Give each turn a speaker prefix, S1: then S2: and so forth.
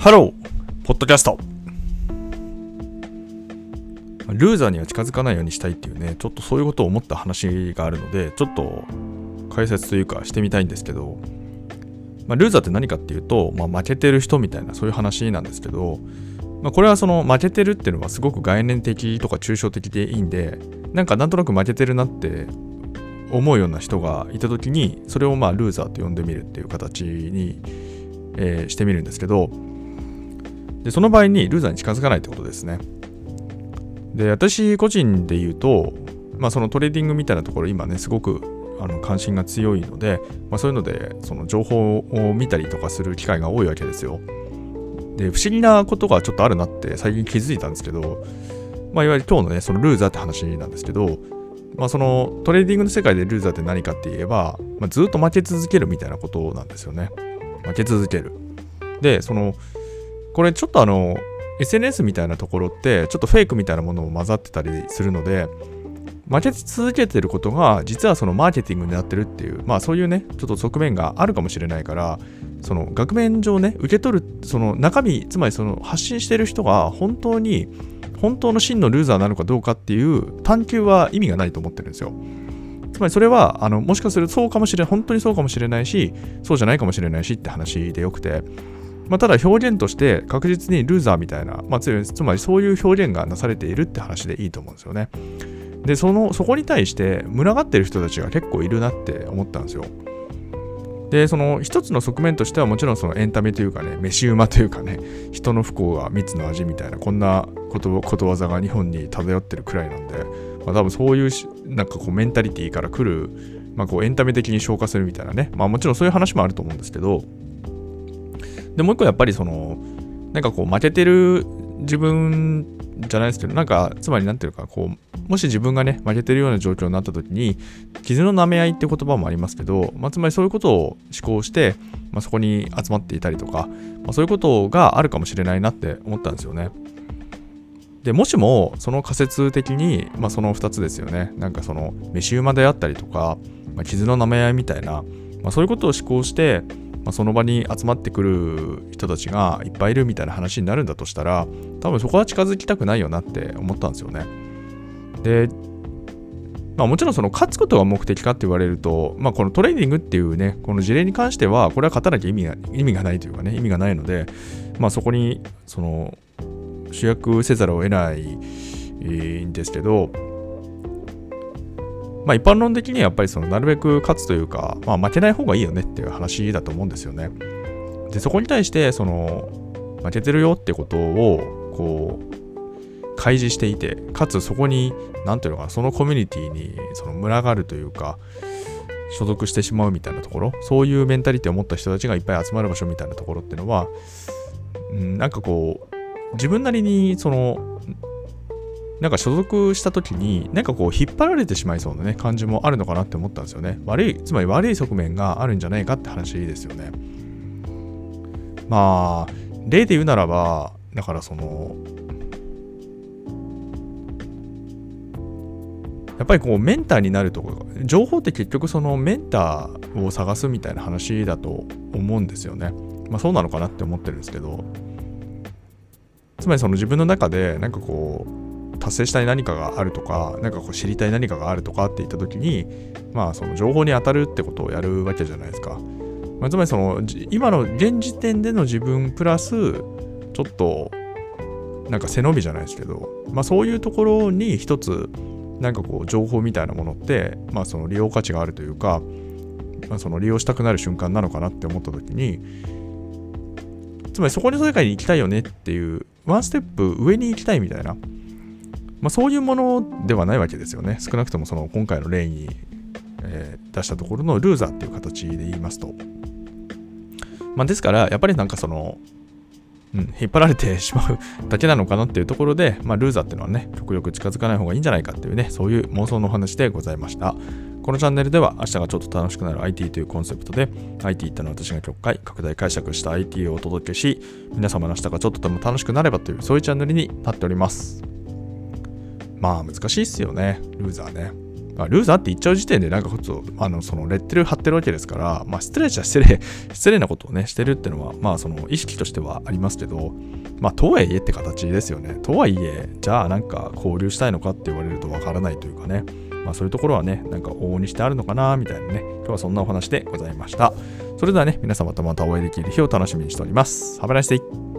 S1: ハローポッドキャスト。ルーザーには近づかないようにしたいっていうね、ちょっとそういうことを思った話があるので、ちょっと解説というかしてみたいんですけど、まあ、ルーザーって何かっていうと、まあ、負けてる人みたいなそういう話なんですけど、まあ、これはその負けてるっていうのはすごく概念的とか抽象的でいいんで、なんかなんとなく負けてるなって思うような人がいた時に、それをまあルーザーと呼んでみるっていう形に、えー、してみるんですけど、でその場合にルーザーに近づかないってことですね。で、私個人で言うと、まあそのトレーディングみたいなところ今ね、すごくあの関心が強いので、まあ、そういうのでその情報を見たりとかする機会が多いわけですよ。で、不思議なことがちょっとあるなって最近気づいたんですけど、まあ、いわゆる今日のね、そのルーザーって話なんですけど、まあ、そのトレーディングの世界でルーザーって何かって言えば、まあ、ずっと負け続けるみたいなことなんですよね。負け続ける。で、その、これちょっとあの、SNS みたいなところってちょっとフェイクみたいなものも混ざってたりするので負け続けてることが実はそのマーケティングになってるっていうまあそういうねちょっと側面があるかもしれないからその額面上ね受け取るその中身つまりその発信してる人が本当に本当の真のルーザーなのかどうかっていう探求は意味がないと思ってるんですよ。つまりそれはあのもしかするとそうかもしれ本当にそうかもしれないしそうじゃないかもしれないしって話でよくてまあ、ただ表現として確実にルーザーみたいな、まあ、つまりそういう表現がなされているって話でいいと思うんですよね。で、その、そこに対して群がってる人たちが結構いるなって思ったんですよ。で、その一つの側面としてはもちろんそのエンタメというかね、飯馬というかね、人の不幸が蜜の味みたいな、こんなことことわざが日本に漂ってるくらいなんで、まあ、多分そういうなんかこうメンタリティーから来る、まあ、こうエンタメ的に消化するみたいなね、まあもちろんそういう話もあると思うんですけど、で、もう一個やっぱりその、なんかこう負けてる自分じゃないですけど、なんか、つまりなんていうか、こう、もし自分がね、負けてるような状況になった時に、傷の舐め合いって言葉もありますけど、まあ、つまりそういうことを思考して、まあ、そこに集まっていたりとか、まあ、そういうことがあるかもしれないなって思ったんですよね。で、もしも、その仮説的に、まあ、その2つですよね。なんかその、飯馬であったりとか、まあ、傷の舐め合いみたいな、まあ、そういうことを思考して、まあ、その場に集まってくる人たちがいっぱいいるみたいな話になるんだとしたら多分そこは近づきたくないよなって思ったんですよね。で、まあ、もちろんその勝つことが目的かって言われると、まあ、このトレーニングっていうねこの事例に関してはこれは勝たなきゃ意味が意味がないというかね意味がないので、まあ、そこにその主役せざるを得ないんですけどまあ、一般論的にはやっぱりそのなるべく勝つというか、まあ、負けない方がいいよねっていう話だと思うんですよね。でそこに対してその負けてるよってことをこう開示していてかつそこに何ていうのかなそのコミュニティにその群がるというか所属してしまうみたいなところそういうメンタリティを持った人たちがいっぱい集まる場所みたいなところっていうのは、うん、なんかこう自分なりにそのなんか所属した時に、なんかこう引っ張られてしまいそうなね、感じもあるのかなって思ったんですよね。悪い、つまり悪い側面があるんじゃないかって話ですよね。まあ、例で言うならば、だからその、やっぱりこうメンターになるとこ情報って結局そのメンターを探すみたいな話だと思うんですよね。まあそうなのかなって思ってるんですけど、つまりその自分の中でなんかこう達成したい何かがあるとか、何かこう知りたい何かがあるとかって言った時に、まあその情報に当たるってことをやるわけじゃないですか。まあ、つまりその今の現時点での自分プラス、ちょっとなんか背伸びじゃないですけど、まあそういうところに一つなんかこう情報みたいなものって、まあその利用価値があるというか、まあ、その利用したくなる瞬間なのかなって思った時に、つまりそこに世界に行きたいよねっていう、ワンステップ上に行きたいみたいな、まあ、そういうものではないわけですよね。少なくともその今回の例に、えー、出したところのルーザーっていう形で言いますと。まあ、ですから、やっぱりなんかその、うん、引っ張られてしまう だけなのかなっていうところで、まあ、ルーザーっていうのはね、極力近づかない方がいいんじゃないかっていうね、そういう妄想のお話でございました。このチャンネルでは明日がちょっと楽しくなる IT というコンセプトで IT ってのは私が曲解、拡大解釈した IT をお届けし皆様の明日がちょっとでも楽しくなればというそういうチャンネルになっております。まあ難しいっすよね、ルーザーね。まあ、ルーザーって言っちゃう時点でなんかこそあのそのレッテル貼ってるわけですから、まあ、失礼じゃ失礼 失礼なことをねしてるってのはまあその意識としてはありますけどまあとはいえって形ですよね。とはいえじゃあなんか交流したいのかって言われるとわからないというかね。まあそういうところはねなんか往々にしてあるのかなみたいなね。今日はそんなお話でございました。それではね皆様とまたお会いできる日を楽しみにしております。Have a nice day!